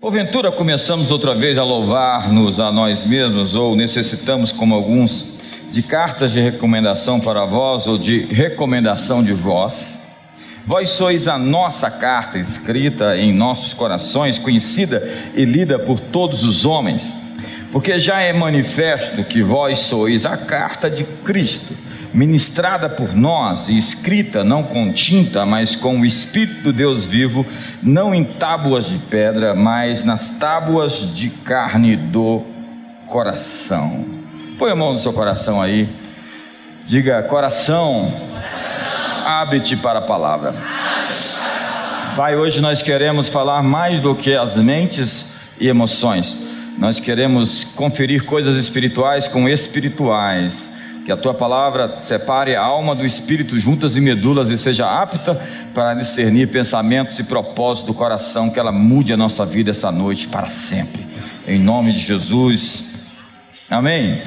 Porventura começamos outra vez a louvar-nos a nós mesmos, ou necessitamos, como alguns, de cartas de recomendação para vós, ou de recomendação de vós. Vós sois a nossa carta escrita em nossos corações, conhecida e lida por todos os homens, porque já é manifesto que vós sois a carta de Cristo ministrada por nós e escrita não com tinta, mas com o Espírito do Deus vivo, não em tábuas de pedra, mas nas tábuas de carne do coração. Põe a mão no seu coração aí, diga: coração, abre-te para a palavra. Pai, hoje nós queremos falar mais do que as mentes e emoções, nós queremos conferir coisas espirituais com espirituais que a tua palavra separe a alma do espírito juntas e medulas e seja apta para discernir pensamentos e propósitos do coração, que ela mude a nossa vida essa noite para sempre. Em nome de Jesus. Amém.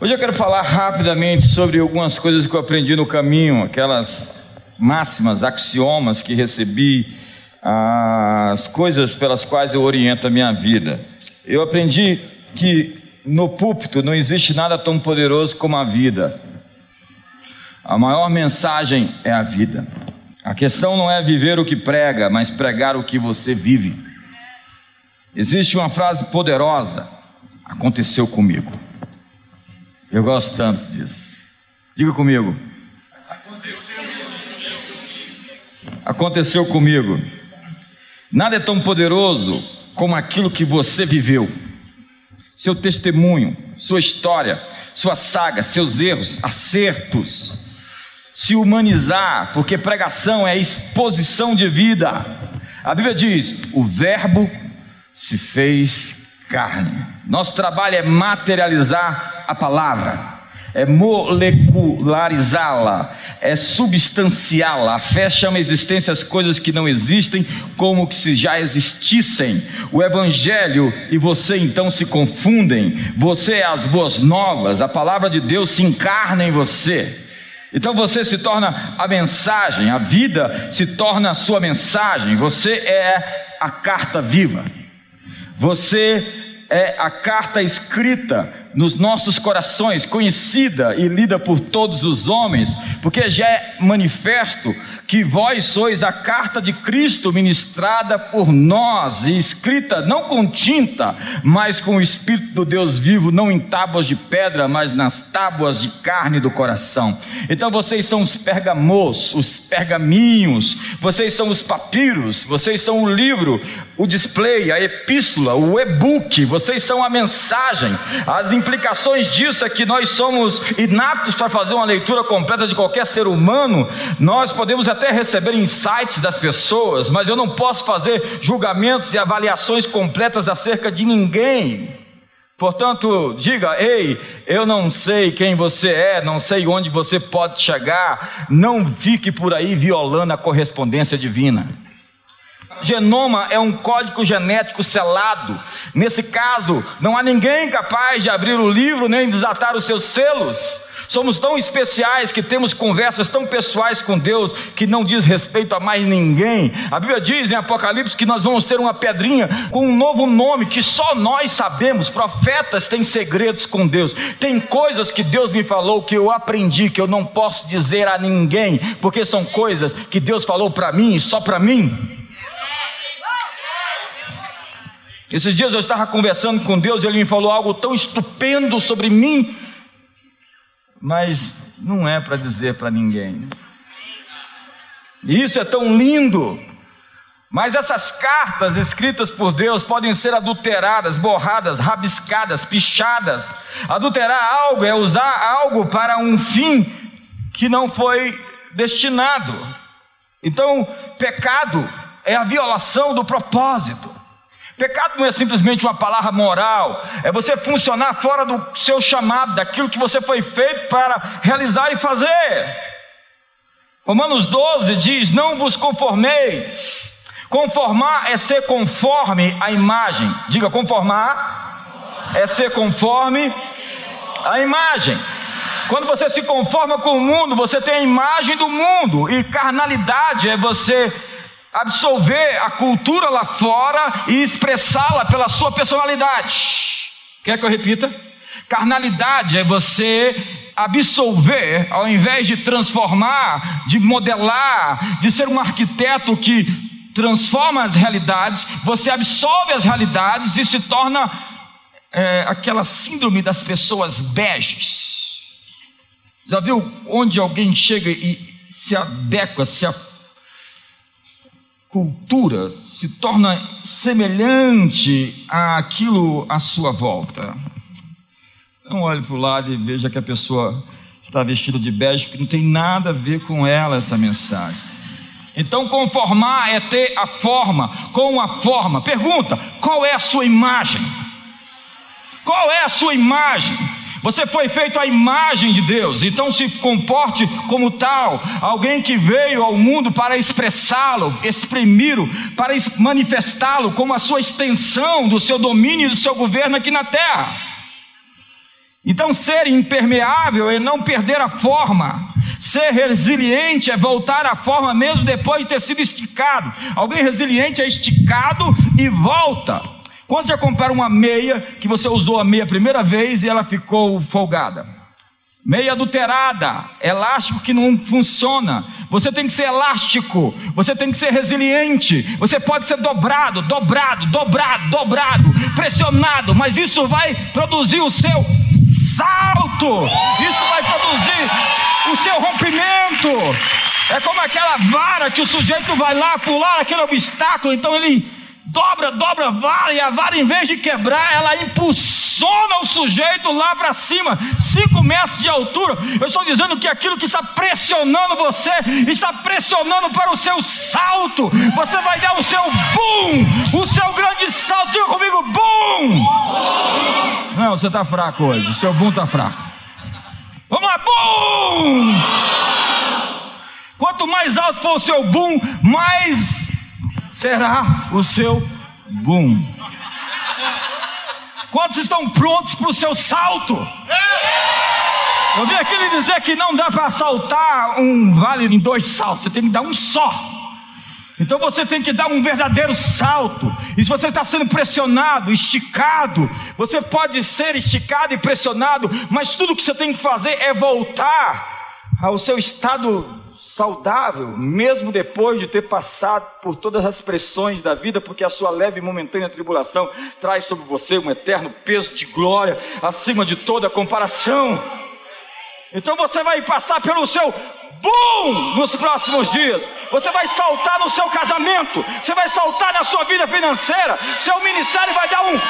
Hoje eu quero falar rapidamente sobre algumas coisas que eu aprendi no caminho, aquelas máximas, axiomas que recebi, as coisas pelas quais eu oriento a minha vida. Eu aprendi que no púlpito não existe nada tão poderoso como a vida. A maior mensagem é a vida. A questão não é viver o que prega, mas pregar o que você vive. Existe uma frase poderosa: aconteceu comigo. Eu gosto tanto disso. Diga comigo. Aconteceu comigo. Nada é tão poderoso como aquilo que você viveu seu testemunho, sua história, sua saga, seus erros, acertos. Se humanizar, porque pregação é exposição de vida. A Bíblia diz: o Verbo se fez carne. Nosso trabalho é materializar a palavra é molecularizá-la, é substanciá-la. A fé chama a existência as coisas que não existem como que se já existissem. O Evangelho e você então se confundem. Você é as boas novas, a palavra de Deus se encarna em você. Então você se torna a mensagem, a vida se torna a sua mensagem. Você é a carta viva. Você é a carta escrita nos nossos corações, conhecida e lida por todos os homens, porque já é manifesto que vós sois a carta de Cristo ministrada por nós e escrita não com tinta, mas com o Espírito do Deus vivo, não em tábuas de pedra, mas nas tábuas de carne do coração. Então vocês são os pergamos, os pergaminhos, vocês são os papiros, vocês são o livro, o display, a epístola, o e-book, vocês são a mensagem, as implicações disso é que nós somos inaptos para fazer uma leitura completa de qualquer ser humano, nós podemos até receber insights das pessoas, mas eu não posso fazer julgamentos e avaliações completas acerca de ninguém. Portanto, diga: ei, eu não sei quem você é, não sei onde você pode chegar, não fique por aí violando a correspondência divina. Genoma é um código genético selado. Nesse caso, não há ninguém capaz de abrir o livro nem desatar os seus selos. Somos tão especiais que temos conversas tão pessoais com Deus que não diz respeito a mais ninguém. A Bíblia diz em Apocalipse que nós vamos ter uma pedrinha com um novo nome que só nós sabemos. Profetas têm segredos com Deus. Tem coisas que Deus me falou que eu aprendi que eu não posso dizer a ninguém, porque são coisas que Deus falou para mim e só para mim. Esses dias eu estava conversando com Deus e Ele me falou algo tão estupendo sobre mim, mas não é para dizer para ninguém. E isso é tão lindo. Mas essas cartas escritas por Deus podem ser adulteradas, borradas, rabiscadas, pichadas. Adulterar algo é usar algo para um fim que não foi destinado. Então, pecado é a violação do propósito. Pecado não é simplesmente uma palavra moral, é você funcionar fora do seu chamado, daquilo que você foi feito para realizar e fazer. Romanos 12 diz: Não vos conformeis. Conformar é ser conforme à imagem. Diga, conformar é ser conforme à imagem. Quando você se conforma com o mundo, você tem a imagem do mundo, e carnalidade é você absorver a cultura lá fora e expressá-la pela sua personalidade. Quer que eu repita? Carnalidade é você absorver, ao invés de transformar, de modelar, de ser um arquiteto que transforma as realidades, você absorve as realidades e se torna é, aquela síndrome das pessoas beges. Já viu onde alguém chega e se adequa, se cultura se torna semelhante àquilo à sua volta? Não olhe para o lado e veja que a pessoa está vestida de bege, que não tem nada a ver com ela essa mensagem. Então, conformar é ter a forma, com a forma. Pergunta: qual é a sua imagem? Qual é a sua imagem? Você foi feito à imagem de Deus, então se comporte como tal, alguém que veio ao mundo para expressá-lo, exprimi-lo, para manifestá-lo como a sua extensão do seu domínio e do seu governo aqui na terra. Então, ser impermeável é não perder a forma. Ser resiliente é voltar à forma mesmo depois de ter sido esticado. Alguém resiliente é esticado e volta. Quando já compraram uma meia que você usou a meia a primeira vez e ela ficou folgada? Meia adulterada, elástico que não funciona. Você tem que ser elástico, você tem que ser resiliente. Você pode ser dobrado, dobrado, dobrado, dobrado, pressionado, mas isso vai produzir o seu salto. Isso vai produzir o seu rompimento. É como aquela vara que o sujeito vai lá pular aquele obstáculo, então ele dobra, dobra a vara, e a vara, em vez de quebrar, ela impulsiona o sujeito lá para cima, 5 metros de altura. Eu estou dizendo que aquilo que está pressionando você, está pressionando para o seu salto. Você vai dar o seu boom, o seu grande salto. Diga comigo, boom! Não, você está fraco hoje, o seu boom está fraco. Vamos lá, boom! Quanto mais alto for o seu boom, mais será o seu boom. Quantos estão prontos para o seu salto? Eu vim aqui lhe dizer que não dá para saltar um vale em dois saltos, você tem que dar um só. Então você tem que dar um verdadeiro salto. E se você está sendo pressionado, esticado, você pode ser esticado e pressionado, mas tudo que você tem que fazer é voltar ao seu estado saudável, mesmo depois de ter passado por todas as pressões da vida, porque a sua leve e momentânea tribulação traz sobre você um eterno peso de glória acima de toda comparação. Então você vai passar pelo seu boom nos próximos dias. Você vai saltar no seu casamento, você vai saltar na sua vida financeira, seu ministério vai dar um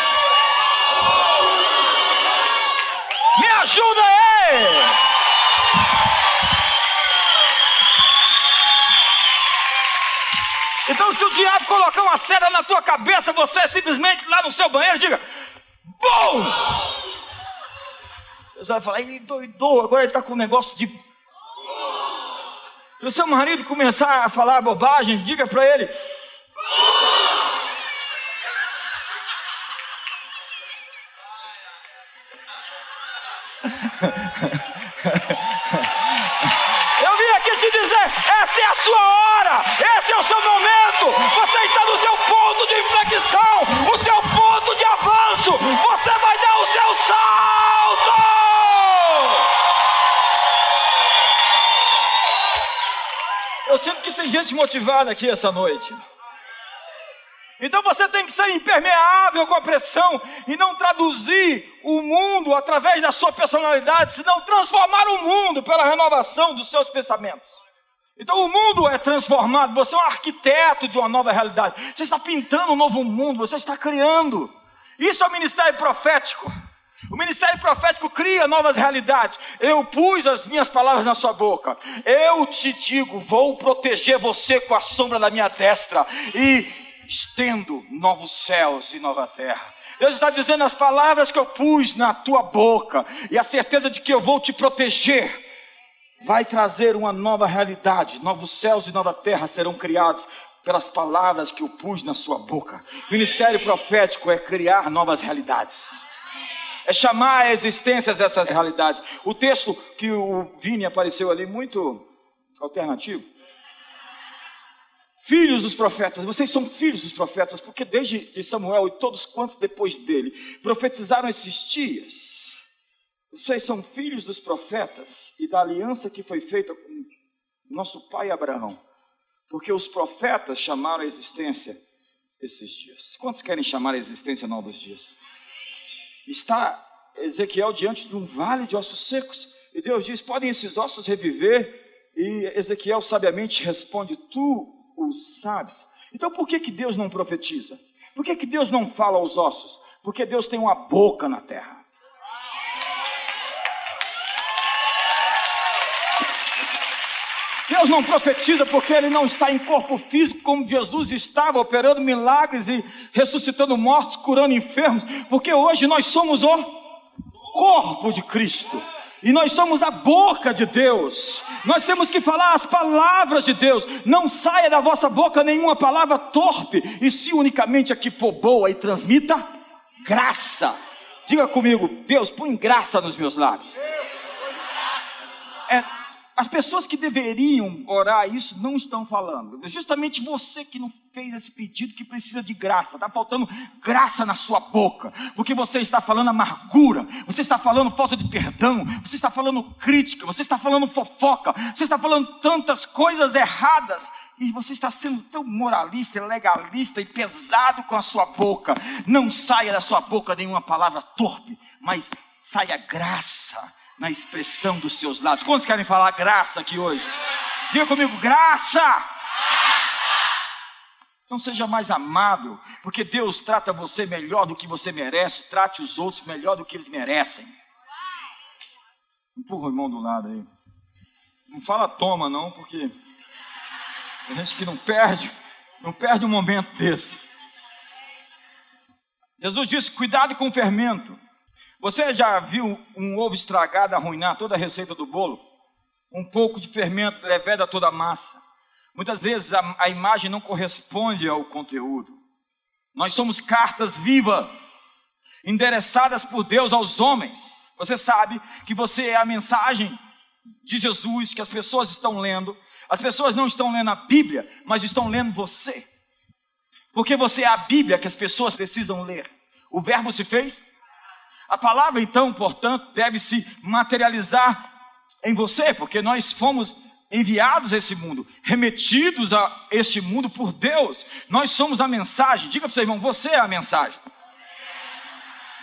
Me ajuda aí! Então, se o diabo colocar uma cera na tua cabeça, você simplesmente lá no seu banheiro diga: BUM! Você vai falar, ele doidou, agora ele está com um negócio de. Se o seu marido começar a falar bobagem, diga para ele: Eu vim aqui te dizer: essa é a sua hora, esse é o seu Você está no seu ponto de inflexão, o seu ponto de avanço. Você vai dar o seu salto. Eu sinto que tem gente motivada aqui essa noite. Então você tem que ser impermeável com a pressão e não traduzir o mundo através da sua personalidade, senão transformar o mundo pela renovação dos seus pensamentos. Então o mundo é transformado, você é um arquiteto de uma nova realidade. Você está pintando um novo mundo, você está criando. Isso é o ministério profético. O ministério profético cria novas realidades. Eu pus as minhas palavras na sua boca. Eu te digo, vou proteger você com a sombra da minha destra e estendo novos céus e nova terra. Deus está dizendo as palavras que eu pus na tua boca e a certeza de que eu vou te proteger vai trazer uma nova realidade. Novos céus e nova terra serão criados pelas palavras que eu pus na sua boca. Ministério profético é criar novas realidades. É chamar a existência essas realidades. O texto que o Vini apareceu ali muito alternativo filhos dos profetas, vocês são filhos dos profetas, porque desde Samuel e todos quantos depois dele profetizaram esses dias. Vocês são filhos dos profetas e da aliança que foi feita com nosso pai Abraão, porque os profetas chamaram a existência esses dias. Quantos querem chamar a existência novos dias? Está Ezequiel diante de um vale de ossos secos, e Deus diz: Podem esses ossos reviver? E Ezequiel sabiamente responde: Tu o sabes. Então por que, que Deus não profetiza? Por que, que Deus não fala aos ossos? Porque Deus tem uma boca na terra. Deus não profetiza porque ele não está em corpo físico como Jesus estava, operando milagres e ressuscitando mortos, curando enfermos, porque hoje nós somos o corpo de Cristo. E nós somos a boca de Deus. Nós temos que falar as palavras de Deus. Não saia da vossa boca nenhuma palavra torpe, e se unicamente a que for boa e transmita graça. Diga comigo, Deus, põe graça nos meus lábios. É, as pessoas que deveriam orar isso não estão falando. É justamente você que não fez esse pedido que precisa de graça. Está faltando graça na sua boca. Porque você está falando amargura. Você está falando falta de perdão. Você está falando crítica. Você está falando fofoca. Você está falando tantas coisas erradas. E você está sendo tão moralista, legalista e pesado com a sua boca. Não saia da sua boca nenhuma palavra torpe, mas saia graça na expressão dos seus lábios. Quantos querem falar graça aqui hoje? Diga comigo, graça! Então seja mais amável, porque Deus trata você melhor do que você merece, trate os outros melhor do que eles merecem. Empurra o irmão do lado aí. Não fala toma não, porque tem gente que não perde, não perde um momento desse. Jesus disse: cuidado com o fermento. Você já viu um ovo estragado arruinar toda a receita do bolo? Um pouco de fermento leveda toda a massa. Muitas vezes a, a imagem não corresponde ao conteúdo. Nós somos cartas vivas, endereçadas por Deus aos homens. Você sabe que você é a mensagem de Jesus que as pessoas estão lendo. As pessoas não estão lendo a Bíblia, mas estão lendo você. Porque você é a Bíblia que as pessoas precisam ler. O Verbo se fez a palavra, então, portanto, deve se materializar em você, porque nós fomos enviados a esse mundo, remetidos a este mundo por Deus. Nós somos a mensagem. Diga para o seu irmão: você é a mensagem.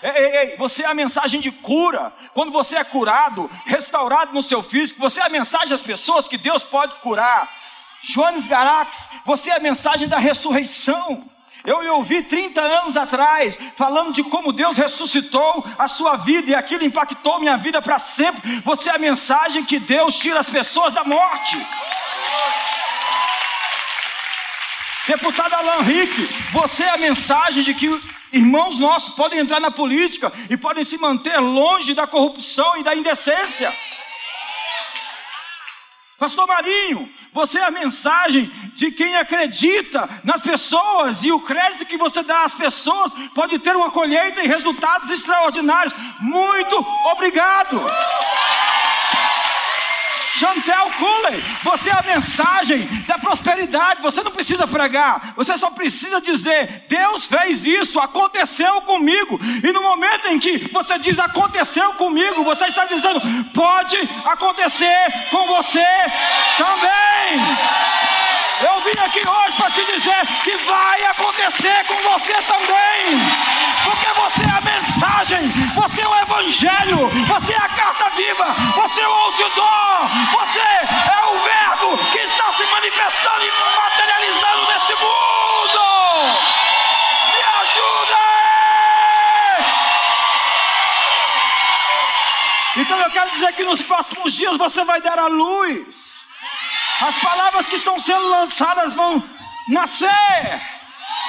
Ei, ei, ei, você é a mensagem de cura. Quando você é curado, restaurado no seu físico, você é a mensagem às pessoas que Deus pode curar. Joanes Garax, você é a mensagem da ressurreição. Eu lhe ouvi 30 anos atrás, falando de como Deus ressuscitou a sua vida e aquilo impactou minha vida para sempre. Você é a mensagem que Deus tira as pessoas da morte. Deputado Alan Rick, você é a mensagem de que irmãos nossos podem entrar na política e podem se manter longe da corrupção e da indecência. Pastor Marinho, você é a mensagem de quem acredita nas pessoas e o crédito que você dá às pessoas pode ter uma colheita e resultados extraordinários. Muito obrigado. Chantel Cooley, você é a mensagem da prosperidade. Você não precisa pregar, você só precisa dizer: Deus fez isso, aconteceu comigo. E no momento em que você diz aconteceu comigo, você está dizendo: pode acontecer com você também. Eu vim aqui hoje para te dizer que vai acontecer com você também. Porque você é a mensagem, você é o Evangelho, você é a viva, você é o outdoor, você é o Verbo que está se manifestando e materializando nesse mundo. Me ajuda! Então eu quero dizer que nos próximos dias você vai dar a luz as palavras que estão sendo lançadas vão nascer.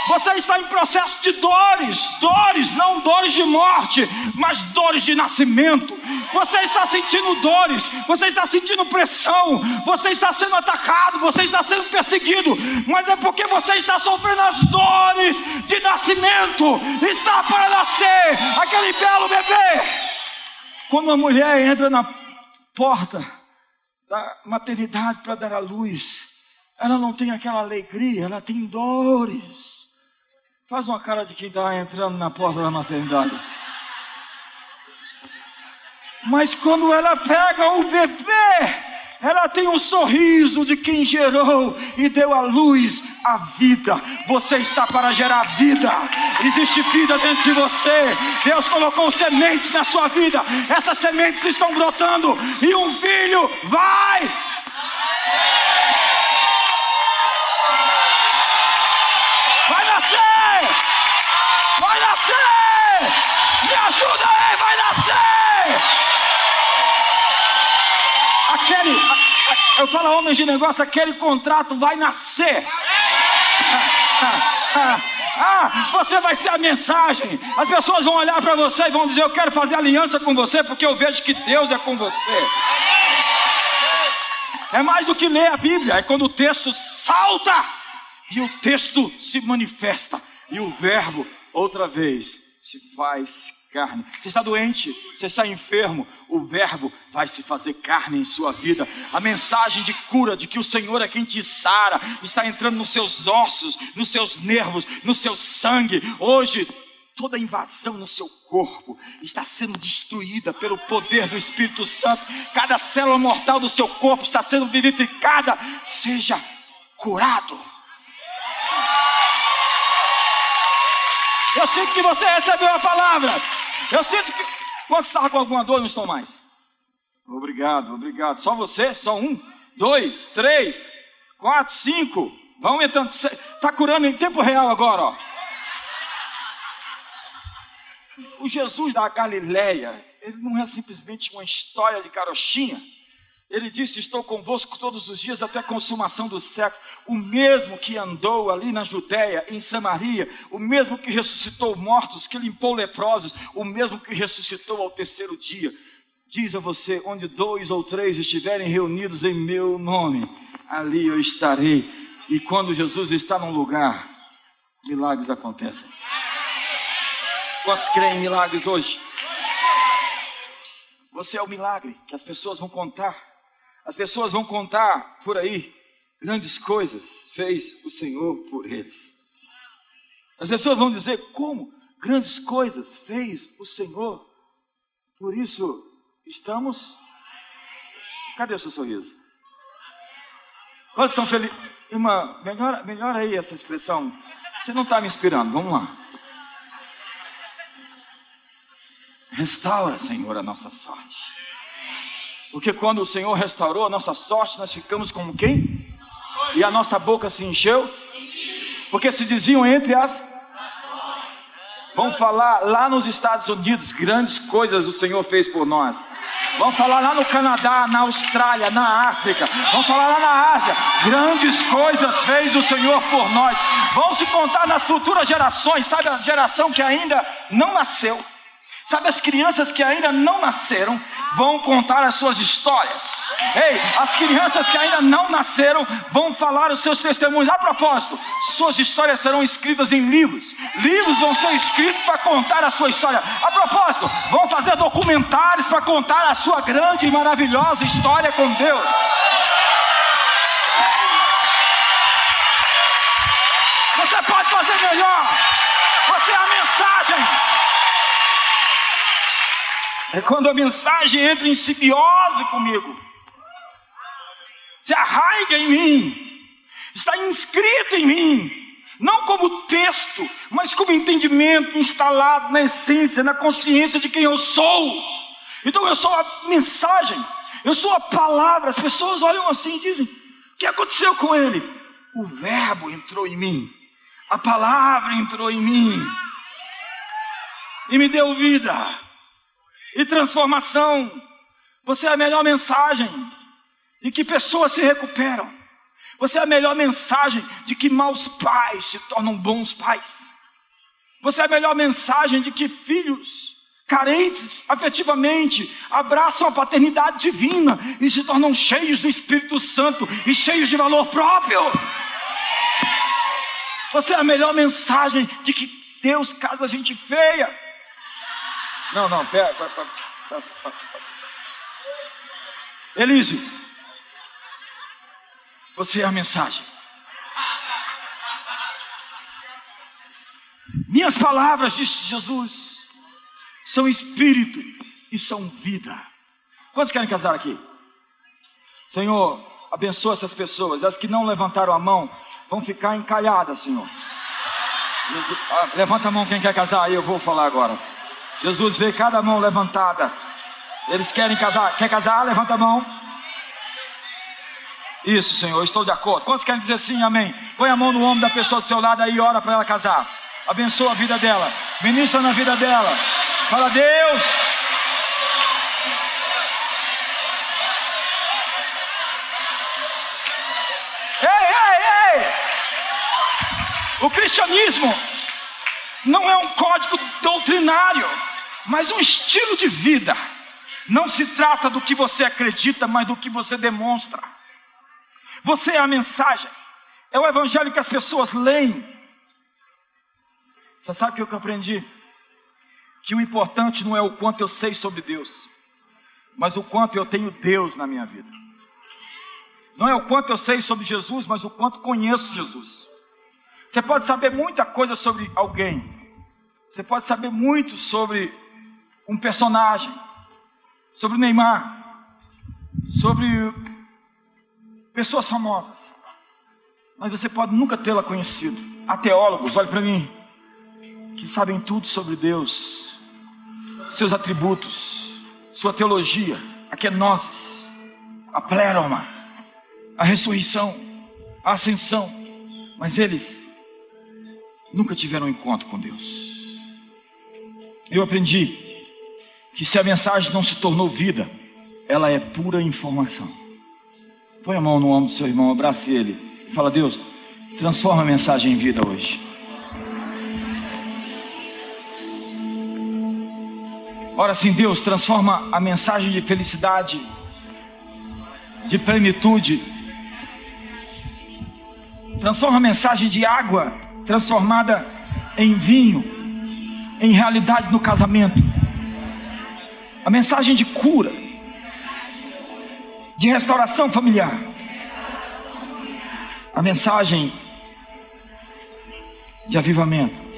Você está em processo de dores, dores, não dores de morte, mas dores de nascimento. Você está sentindo dores, você está sentindo pressão, você está sendo atacado, você está sendo perseguido, mas é porque você está sofrendo as dores de nascimento. Está para nascer aquele belo bebê. Quando uma mulher entra na porta, da maternidade para dar à luz, ela não tem aquela alegria, ela tem dores. Faz uma cara de quem está entrando na porta da maternidade. Mas quando ela pega o bebê, ela tem um sorriso de quem gerou e deu à luz a vida. Você está para gerar vida. Existe vida dentro de você. Deus colocou sementes na sua vida. Essas sementes estão brotando e um filho vai. Vai eu falo homens de negócio, aquele contrato vai nascer. Ah, você vai ser a mensagem. As pessoas vão olhar para você e vão dizer: Eu quero fazer aliança com você, porque eu vejo que Deus é com você. É mais do que ler a Bíblia, é quando o texto salta e o texto se manifesta, e o Verbo, outra vez, se faz carne. Você está doente, você está enfermo, o Verbo vai se fazer carne em sua vida. A mensagem de cura, de que o Senhor é quem te sara, está entrando nos seus ossos, nos seus nervos, no seu sangue. Hoje, toda invasão no seu corpo está sendo destruída pelo poder do Espírito Santo. Cada célula mortal do seu corpo está sendo vivificada. Seja curado. Eu sinto que você recebeu a palavra. Eu sinto que. Quantos estavam com alguma dor não estão mais? Obrigado, obrigado. Só você? Só um? Dois? Três? Quatro? Cinco? Vai aumentando. Está curando em tempo real agora, ó. O Jesus da Galileia, ele não é simplesmente uma história de carochinha. Ele disse: Estou convosco todos os dias até a consumação do século. O mesmo que andou ali na Judéia, em Samaria, o mesmo que ressuscitou mortos, que limpou leprosos, o mesmo que ressuscitou ao terceiro dia. Diz a você: onde dois ou três estiverem reunidos em meu nome, ali eu estarei. E quando Jesus está num lugar, milagres acontecem. Quantos creem em milagres hoje? Você é o milagre que as pessoas vão contar as pessoas vão contar por aí grandes coisas fez o Senhor por eles. As pessoas vão dizer como grandes coisas fez o Senhor. Por isso estamos. Cadê o seu sorriso? Quantos estão felizes? Irmã, melhora, melhora aí essa expressão. Você não está me inspirando, vamos lá. Restaura, Senhor, a nossa sorte. Porque quando o Senhor restaurou a nossa sorte, nós ficamos como quem? E a nossa boca se encheu? Porque se diziam entre as. Vamos falar lá nos Estados Unidos, grandes coisas o Senhor fez por nós. Vamos falar lá no Canadá, na Austrália, na África. Vamos falar lá na Ásia. Grandes coisas fez o Senhor por nós. Vão se contar nas futuras gerações. Sabe a geração que ainda não nasceu? Sabe as crianças que ainda não nasceram? vão contar as suas histórias. Ei, as crianças que ainda não nasceram vão falar os seus testemunhos. A propósito, suas histórias serão escritas em livros. Livros vão ser escritos para contar a sua história. A propósito, vão fazer documentários para contar a sua grande e maravilhosa história com Deus. É quando a mensagem entra em simbiose comigo. Se arraiga em mim. Está inscrito em mim. Não como texto, mas como entendimento instalado na essência, na consciência de quem eu sou. Então eu sou a mensagem, eu sou a palavra. As pessoas olham assim e dizem: O que aconteceu com ele? O Verbo entrou em mim, a palavra entrou em mim e me deu vida e transformação. Você é a melhor mensagem de que pessoas se recuperam. Você é a melhor mensagem de que maus pais se tornam bons pais. Você é a melhor mensagem de que filhos carentes afetivamente abraçam a paternidade divina e se tornam cheios do Espírito Santo e cheios de valor próprio. Você é a melhor mensagem de que Deus casa a gente feia não, não, pera, passa, passa, passa. Elise, você é a mensagem. Minhas palavras, disse Jesus, são espírito e são vida. Quantos querem casar aqui? Senhor, abençoa essas pessoas. As que não levantaram a mão vão ficar encalhadas, Senhor. Jesus, ah, levanta a mão quem quer casar aí, eu vou falar agora. Jesus vê cada mão levantada. Eles querem casar. Quer casar? Levanta a mão. Isso, Senhor, estou de acordo. Quantos querem dizer sim, amém? Põe a mão no ombro da pessoa do seu lado aí e ora para ela casar. Abençoa a vida dela. Ministra na vida dela. Fala, Deus. Ei, ei, ei! O cristianismo não é um código doutrinário, mas um estilo de vida. Não se trata do que você acredita, mas do que você demonstra. Você é a mensagem, é o evangelho que as pessoas leem. Você sabe o que eu aprendi? Que o importante não é o quanto eu sei sobre Deus, mas o quanto eu tenho Deus na minha vida. Não é o quanto eu sei sobre Jesus, mas o quanto conheço Jesus. Você pode saber muita coisa sobre alguém, você pode saber muito sobre um personagem, sobre o Neymar, sobre pessoas famosas, mas você pode nunca tê-la conhecido. Há teólogos, olhe para mim, que sabem tudo sobre Deus, seus atributos, sua teologia, a kenosis, a pleroma, a ressurreição, a ascensão, mas eles nunca tiveram um encontro com Deus. Eu aprendi que se a mensagem não se tornou vida, ela é pura informação. Põe a mão no ombro do seu irmão, abrace ele. Fala, Deus, transforma a mensagem em vida hoje. Ora sim, Deus, transforma a mensagem de felicidade, de plenitude, transforma a mensagem de água transformada em vinho, em realidade no casamento a mensagem de cura, de restauração familiar, a mensagem de avivamento.